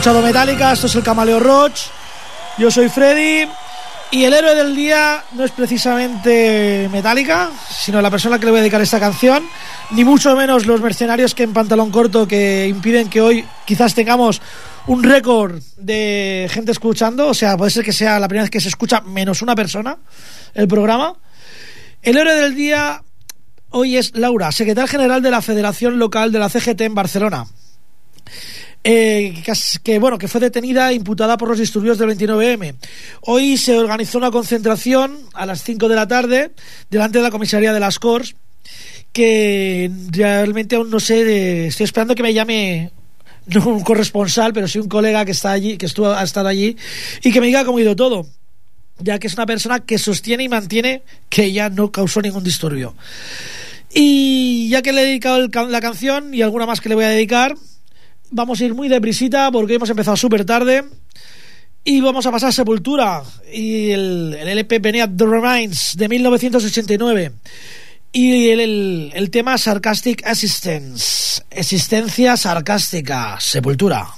escuchado Metallica, esto es el Camaleo Roach, yo soy Freddy y el héroe del día no es precisamente Metallica, sino la persona que le voy a dedicar esta canción, ni mucho menos los mercenarios que en pantalón corto que impiden que hoy quizás tengamos un récord de gente escuchando, o sea, puede ser que sea la primera vez que se escucha menos una persona el programa. El héroe del día hoy es Laura, secretaria general de la Federación Local de la CGT en Barcelona. Eh, que, bueno que fue detenida e imputada por los disturbios del 29M. Hoy se organizó una concentración a las 5 de la tarde delante de la comisaría de las Corts que realmente aún no sé, de, estoy esperando que me llame no un corresponsal, pero sí un colega que está allí, que estuvo ha estado allí y que me diga cómo ha ido todo ya que es una persona que sostiene y mantiene que ella no causó ningún disturbio. Y ya que le he dedicado la canción y alguna más que le voy a dedicar, vamos a ir muy deprisita porque hemos empezado súper tarde. Y vamos a pasar a Sepultura. Y el, el LP venía The Remains de 1989. Y el, el, el tema Sarcastic Assistance. Existencia sarcástica. Sepultura.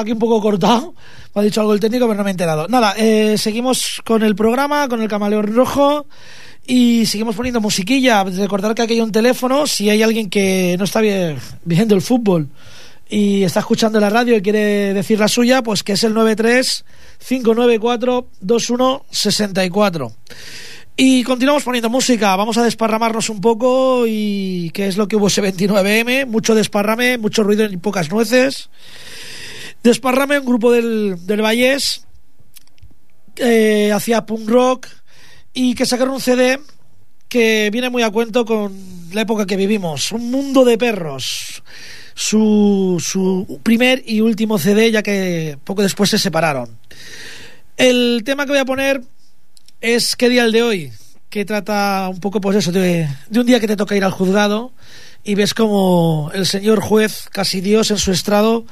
Aquí un poco cortado. Me ha dicho algo el técnico, pero no me he enterado. Nada, eh, seguimos con el programa, con el camaleón rojo. Y seguimos poniendo musiquilla. Recordar que aquí hay un teléfono. Si hay alguien que no está bien, viendo el fútbol y está escuchando la radio y quiere decir la suya, pues que es el 93 594 2164. Y continuamos poniendo música, vamos a desparramarnos un poco y qué es lo que hubo ese 29M, mucho desparrame, mucho ruido y pocas nueces. Desparrame, un grupo del, del Vallés, eh, hacía punk rock y que sacaron un CD que viene muy a cuento con la época que vivimos, un mundo de perros su, su primer y último CD, ya que poco después se separaron. El tema que voy a poner es ¿Qué día el de hoy? Que trata un poco, pues eso, de, de un día que te toca ir al juzgado y ves como el señor juez, casi Dios en su estrado,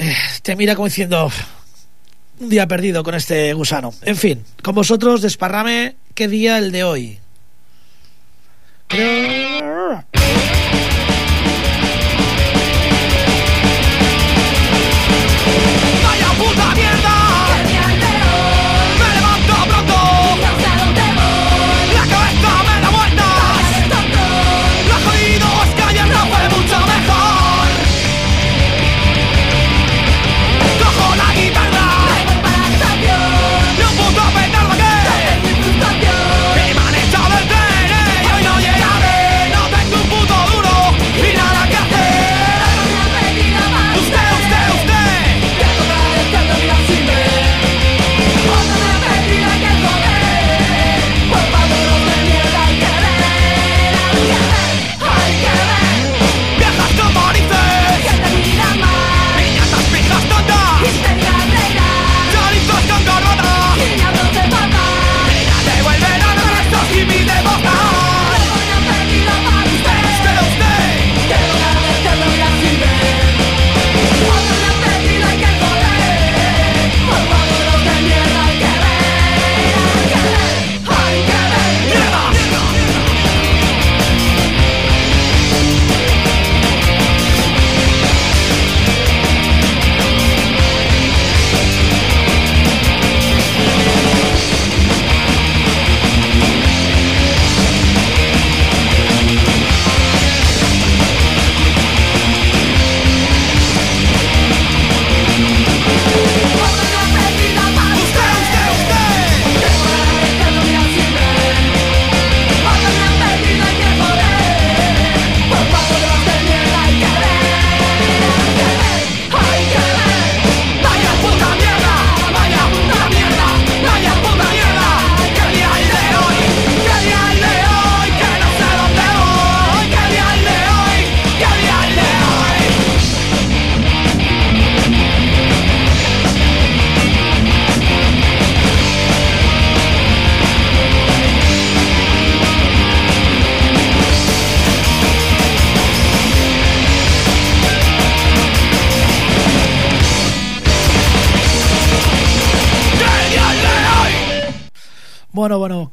eh, te mira como diciendo un día perdido con este gusano. En fin, con vosotros, desparrame, ¿qué día el de hoy? Creo...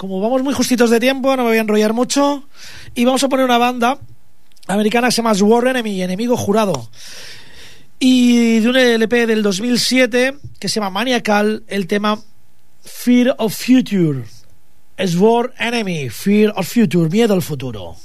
como vamos muy justitos de tiempo, no me voy a enrollar mucho. Y vamos a poner una banda americana que se llama War Enemy, enemigo jurado. Y de un LP del 2007 que se llama Maniacal, el tema Fear of Future. War Enemy, Fear of Future, miedo al futuro.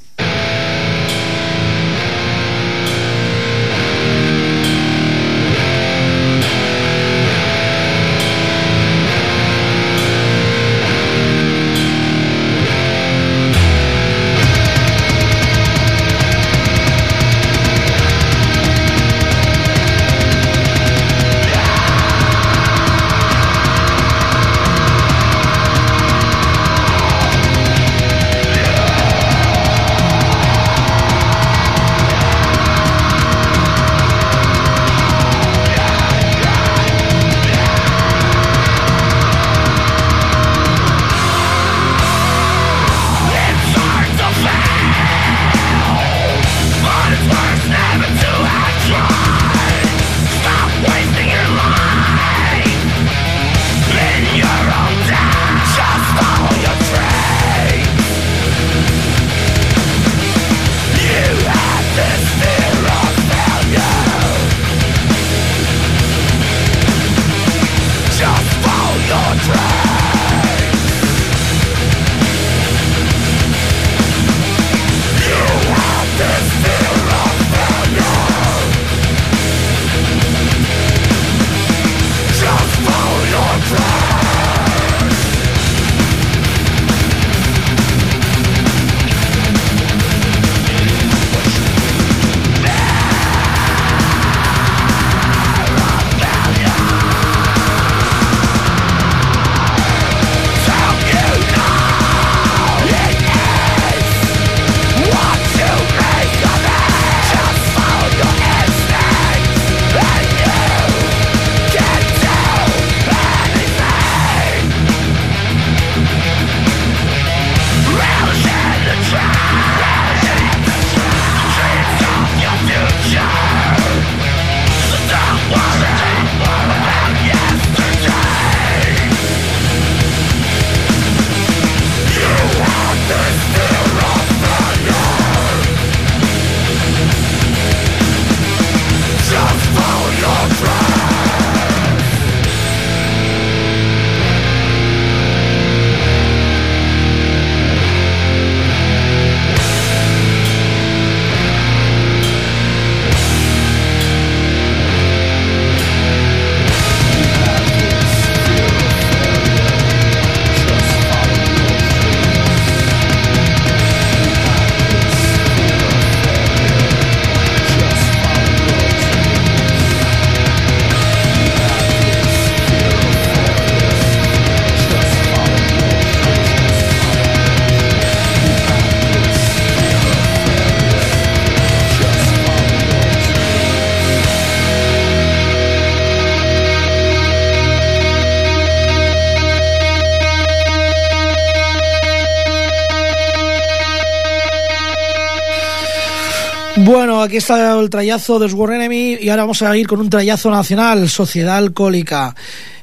Bueno, aquí está el trayazo de War Enemy y ahora vamos a ir con un trayazo nacional, Sociedad Alcohólica.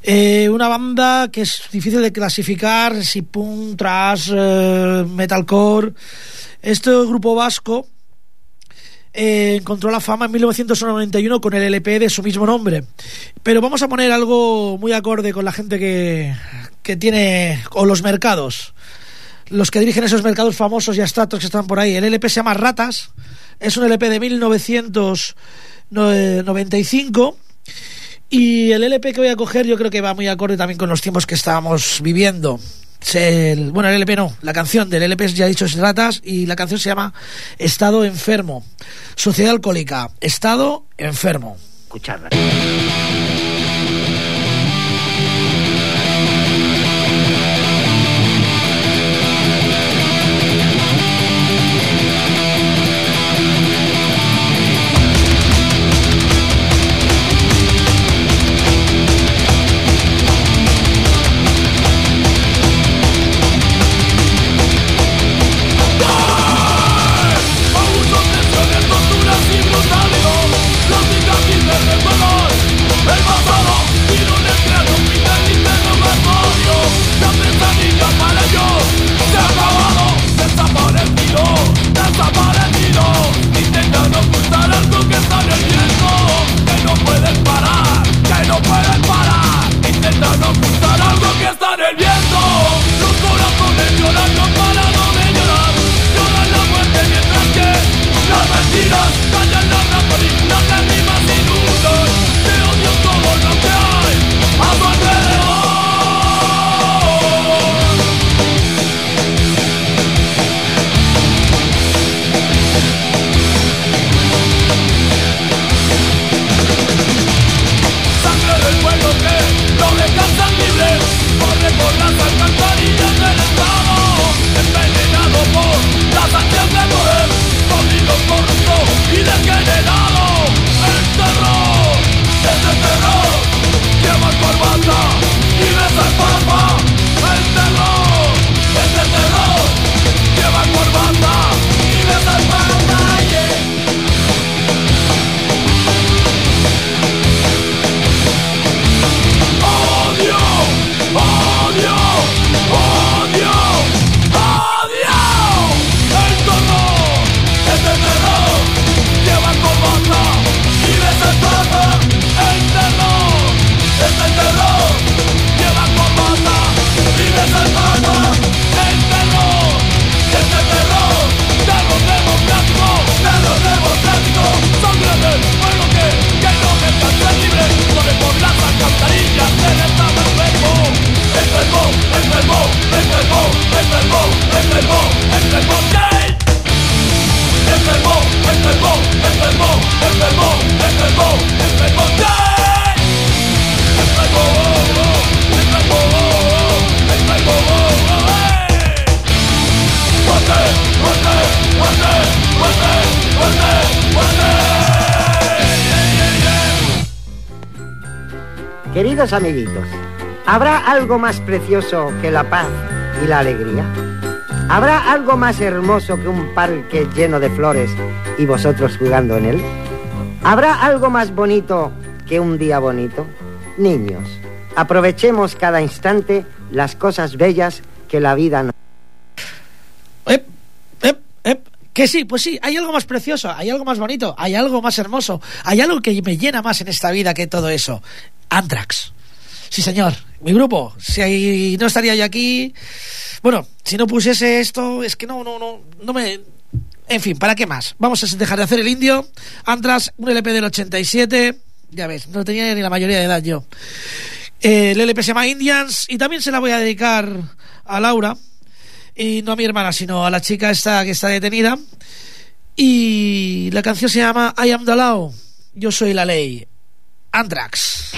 Eh, una banda que es difícil de clasificar, si punk, trash, eh, metalcore. Este grupo vasco eh, encontró la fama en 1991 con el LP de su mismo nombre. Pero vamos a poner algo muy acorde con la gente que, que tiene, o los mercados. Los que dirigen esos mercados famosos y abstractos que están por ahí. El LP se llama Ratas es un LP de 1995 y el LP que voy a coger yo creo que va muy acorde también con los tiempos que estábamos viviendo. Bueno, el LP no, la canción del LP ya he dicho es Ratas y la canción se llama Estado Enfermo. Sociedad Alcohólica, Estado Enfermo. Escuchadla. Amiguitos, ¿habrá algo más precioso que la paz y la alegría? ¿Habrá algo más hermoso que un parque lleno de flores y vosotros jugando en él? ¿Habrá algo más bonito que un día bonito? Niños, aprovechemos cada instante las cosas bellas que la vida nos... Ep, ep, ep. Que sí, pues sí, hay algo más precioso, hay algo más bonito, hay algo más hermoso, hay algo que me llena más en esta vida que todo eso. Anthrax. Sí, señor, mi grupo. Si no estaría yo aquí. Bueno, si no pusiese esto, es que no, no, no, no me. En fin, ¿para qué más? Vamos a dejar de hacer el indio. Anthrax, un LP del 87. Ya ves, no tenía ni la mayoría de edad yo. Eh, el LP se llama Indians y también se la voy a dedicar a Laura. Y no a mi hermana, sino a la chica esta que está detenida. Y la canción se llama I am the law. Yo soy la ley. Anthrax.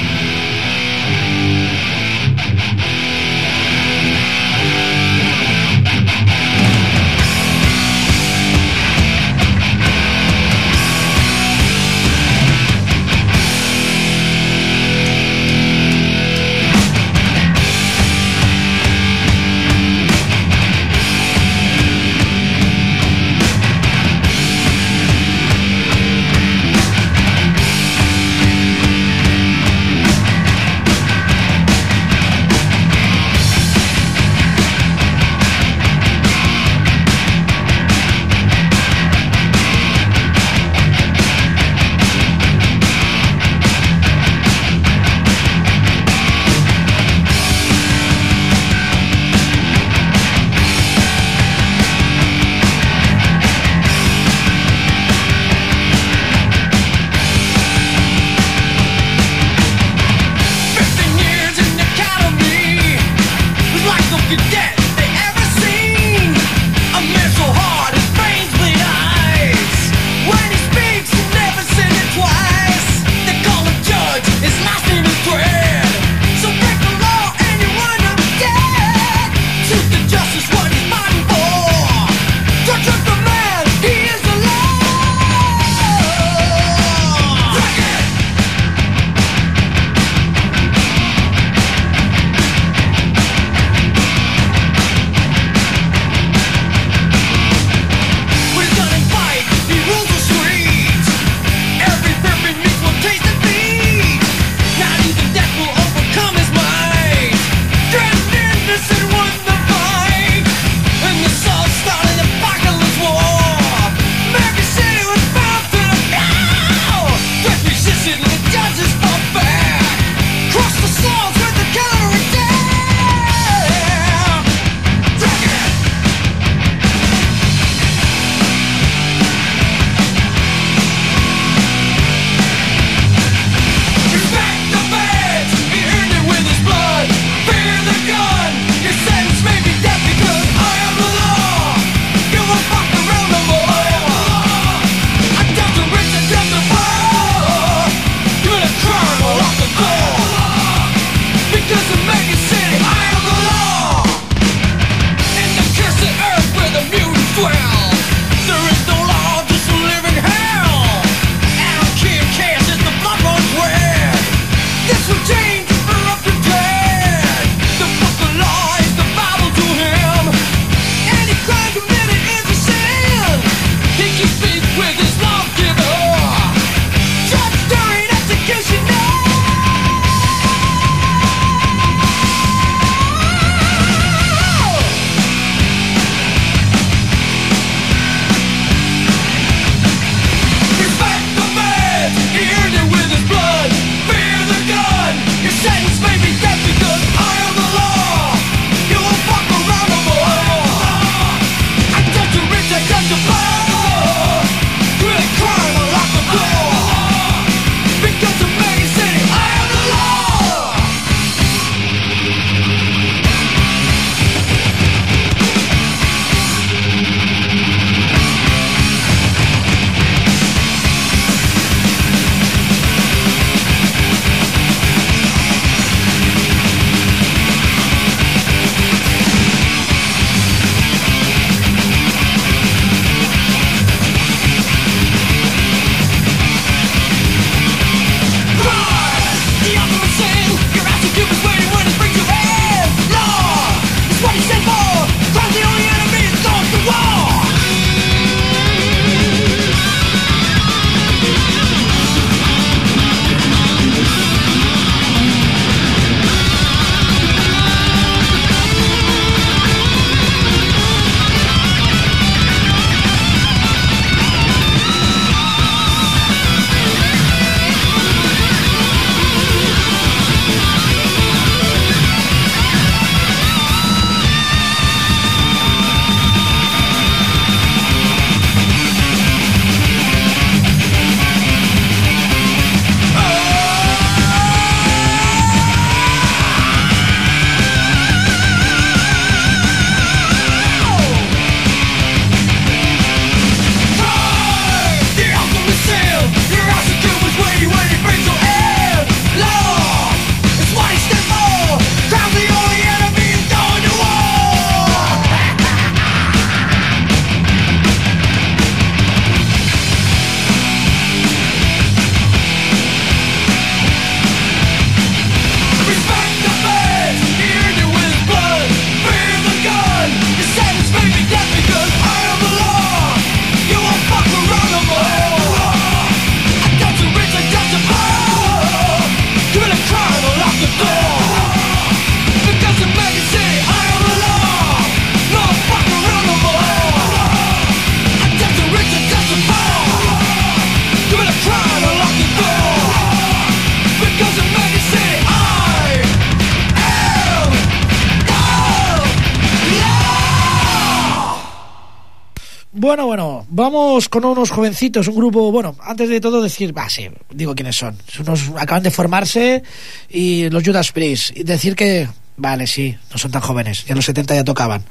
Con unos jovencitos, un grupo, bueno, antes de todo decir, va, sí, digo quiénes son. Unos acaban de formarse y los Judas Priest. Y decir que, vale, sí, no son tan jóvenes, ya en los 70 ya tocaban.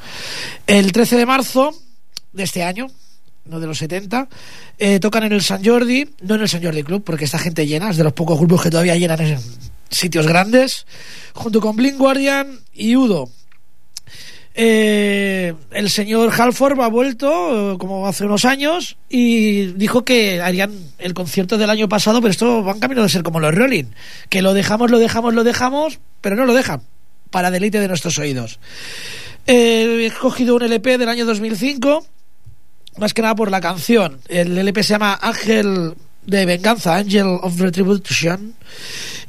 El 13 de marzo de este año, no de los 70, eh, tocan en el San Jordi, no en el San Jordi Club, porque esta gente llena, es de los pocos grupos que todavía llenan en sitios grandes, junto con Blink Guardian y Udo. Eh, el señor Halford ha vuelto eh, como hace unos años y dijo que harían el concierto del año pasado, pero esto va en camino de ser como los Rolling, que lo dejamos, lo dejamos, lo dejamos, pero no lo dejan, para deleite de nuestros oídos. Eh, he escogido un LP del año 2005, más que nada por la canción. El LP se llama Ángel de Venganza, Angel of Retribution,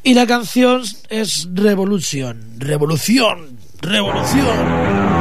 y la canción es Revolution, Revolución, Revolución.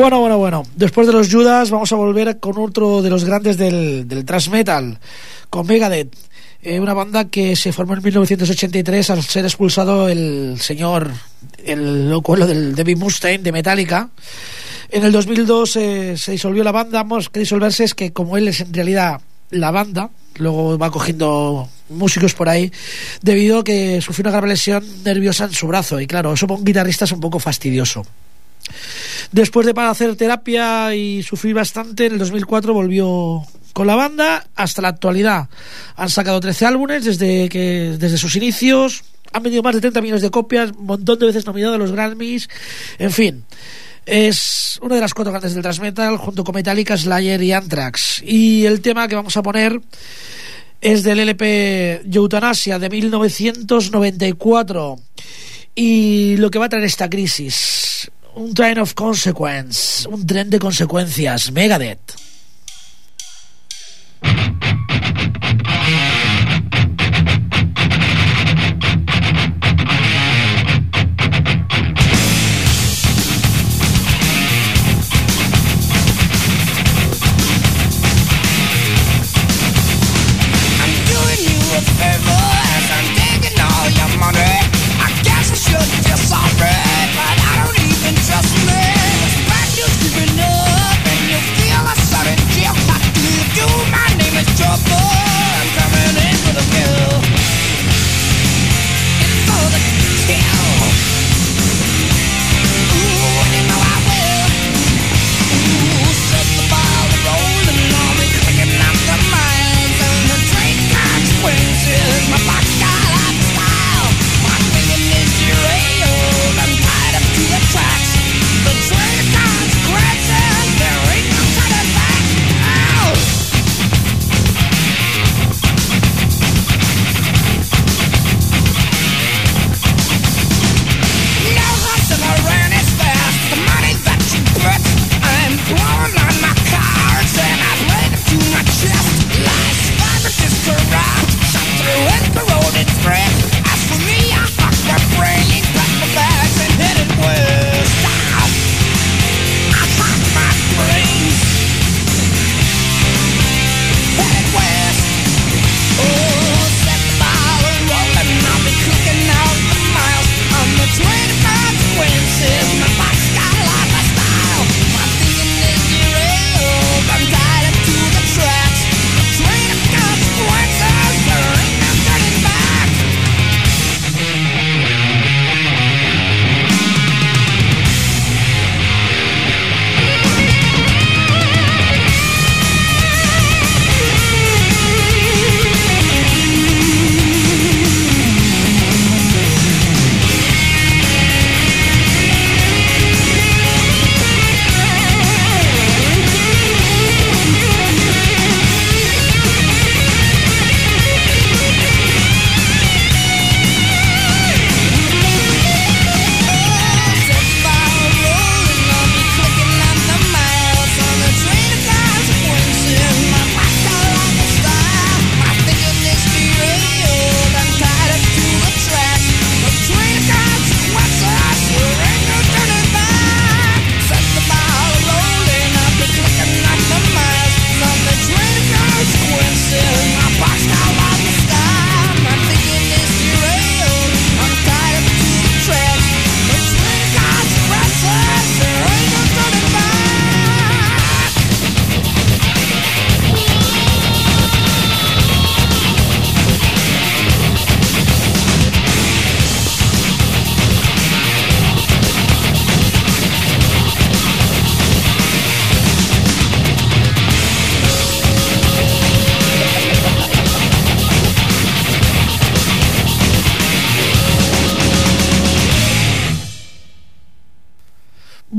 Bueno, bueno, bueno. Después de los Judas vamos a volver con otro de los grandes del, del thrash metal, con Megadeth. Eh, una banda que se formó en 1983 al ser expulsado el señor, el locuelo del David Mustaine de Metallica. En el 2002 eh, se disolvió la banda. Vamos, que disolverse es que como él es en realidad la banda, luego va cogiendo músicos por ahí, debido a que sufrió una grave lesión nerviosa en su brazo. Y claro, eso para un guitarrista es un poco fastidioso. Después de hacer terapia y sufrir bastante, en el 2004 volvió con la banda hasta la actualidad. Han sacado 13 álbumes desde, que, desde sus inicios, han vendido más de 30 millones de copias, un montón de veces nominado a los Grammys, en fin. Es una de las cuatro grandes del thrash metal, junto con Metallica, Slayer y Anthrax. Y el tema que vamos a poner es del LP Eutanasia de 1994. Y lo que va a traer esta crisis un train of consequence, un tren de consecuencias, Megadeth.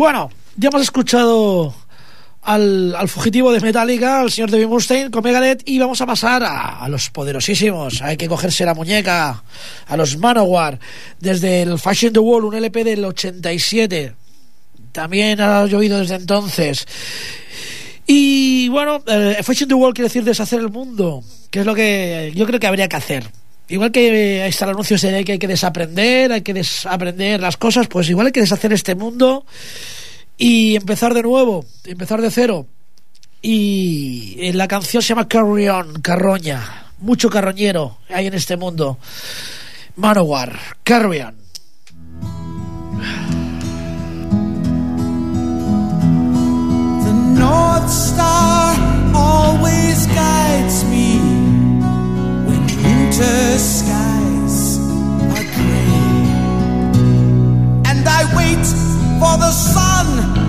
Bueno, ya hemos escuchado al, al, fugitivo de Metallica, al señor David Mustaine con Megadeth y vamos a pasar a, los poderosísimos. Hay que cogerse la muñeca, a los Manowar, desde el Fashion the Wall, un LP del 87. También ha llovido desde entonces. Y bueno, eh, Fashion the Wall quiere decir deshacer el mundo, que es lo que yo creo que habría que hacer igual que está el anuncio de que hay que desaprender, hay que desaprender las cosas, pues igual hay que deshacer este mundo y empezar de nuevo, empezar de cero. Y eh, la canción se llama Carrion, Carroña. Mucho carroñero hay en este mundo. Manowar, Carrion. winter skies are gray, and I wait for the sun.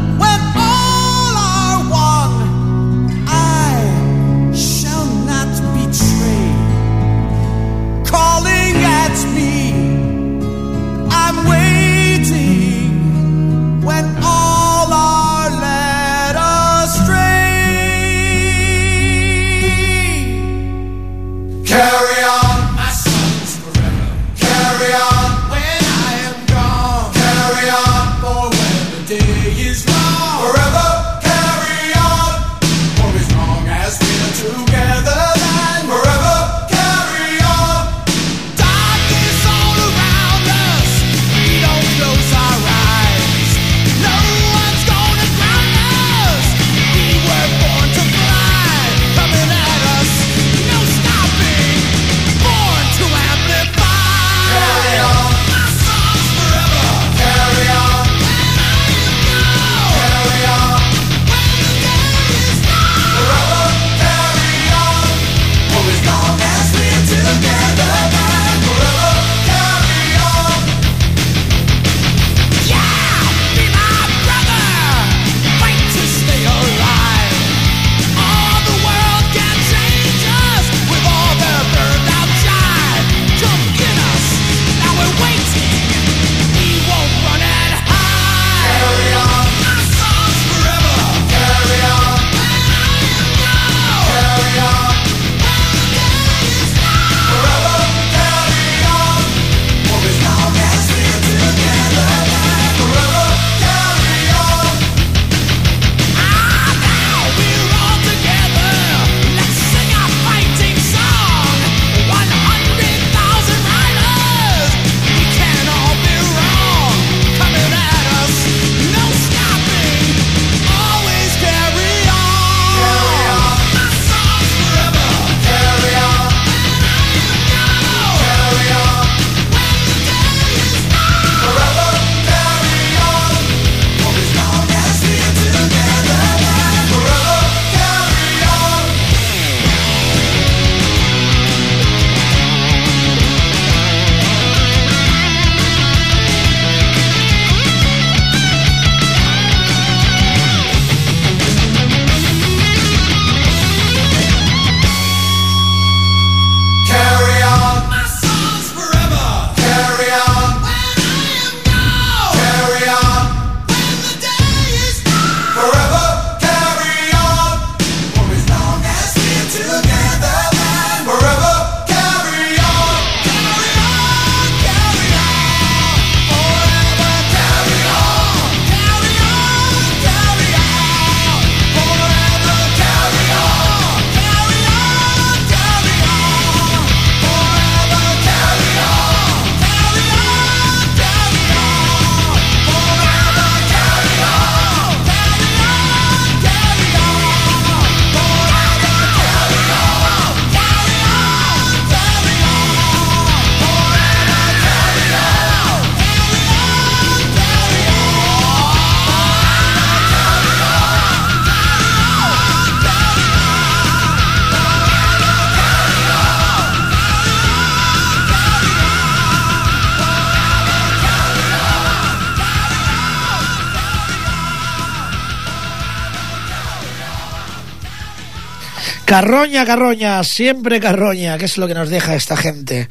Carroña, carroña, siempre carroña, que es lo que nos deja esta gente.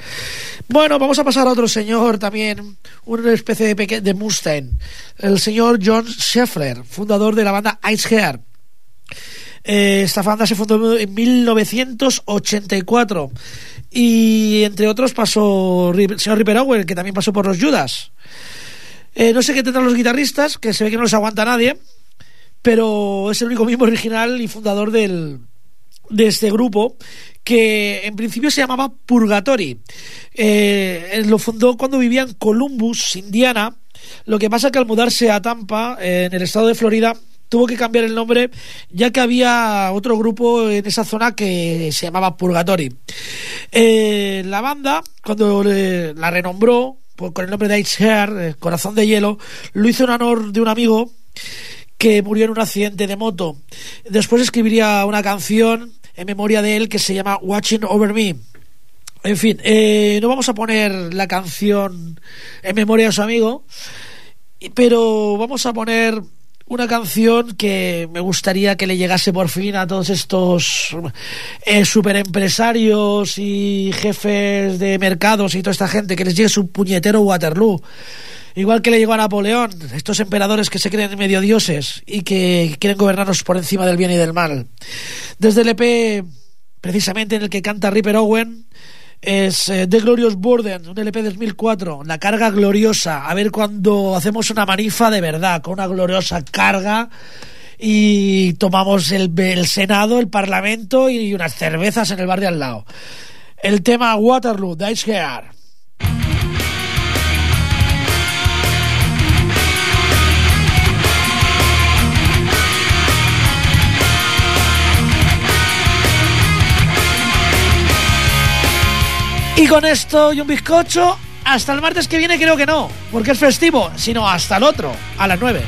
Bueno, vamos a pasar a otro señor también, una especie de, de Mustang, el señor John Scheffler, fundador de la banda Ice Hair. Eh, esta banda se fundó en 1984 y entre otros pasó el señor Ripperauer, que también pasó por los Judas. Eh, no sé qué tendrán los guitarristas, que se ve que no los aguanta nadie, pero es el único miembro original y fundador del, de este grupo que en principio se llamaba Purgatory. Eh, lo fundó cuando vivía en Columbus, Indiana. Lo que pasa que al mudarse a Tampa, eh, en el estado de Florida, tuvo que cambiar el nombre ya que había otro grupo en esa zona que se llamaba Purgatory. Eh, la banda, cuando le- la renombró pues, con el nombre de Ice Hair, Corazón de Hielo, lo hizo en honor de un amigo que murió en un accidente de moto. Después escribiría una canción en memoria de él que se llama Watching Over Me. En fin, eh, no vamos a poner la canción en memoria de su amigo, pero vamos a poner una canción que me gustaría que le llegase por fin a todos estos eh, superempresarios y jefes de mercados y toda esta gente, que les llegue su puñetero Waterloo. Igual que le llegó a Napoleón, estos emperadores que se creen medio dioses y que quieren gobernarnos por encima del bien y del mal. Desde el EP, precisamente en el que canta Ripper Owen, es eh, The Glorious Burden, un LP de 2004, La carga gloriosa. A ver cuando hacemos una manifa de verdad, con una gloriosa carga y tomamos el, Senado, el Parlamento y unas cervezas en el bar de al lado. El tema Waterloo, de Ice Hair. Y con esto y un bizcocho, hasta el martes que viene creo que no, porque es festivo, sino hasta el otro, a las 9.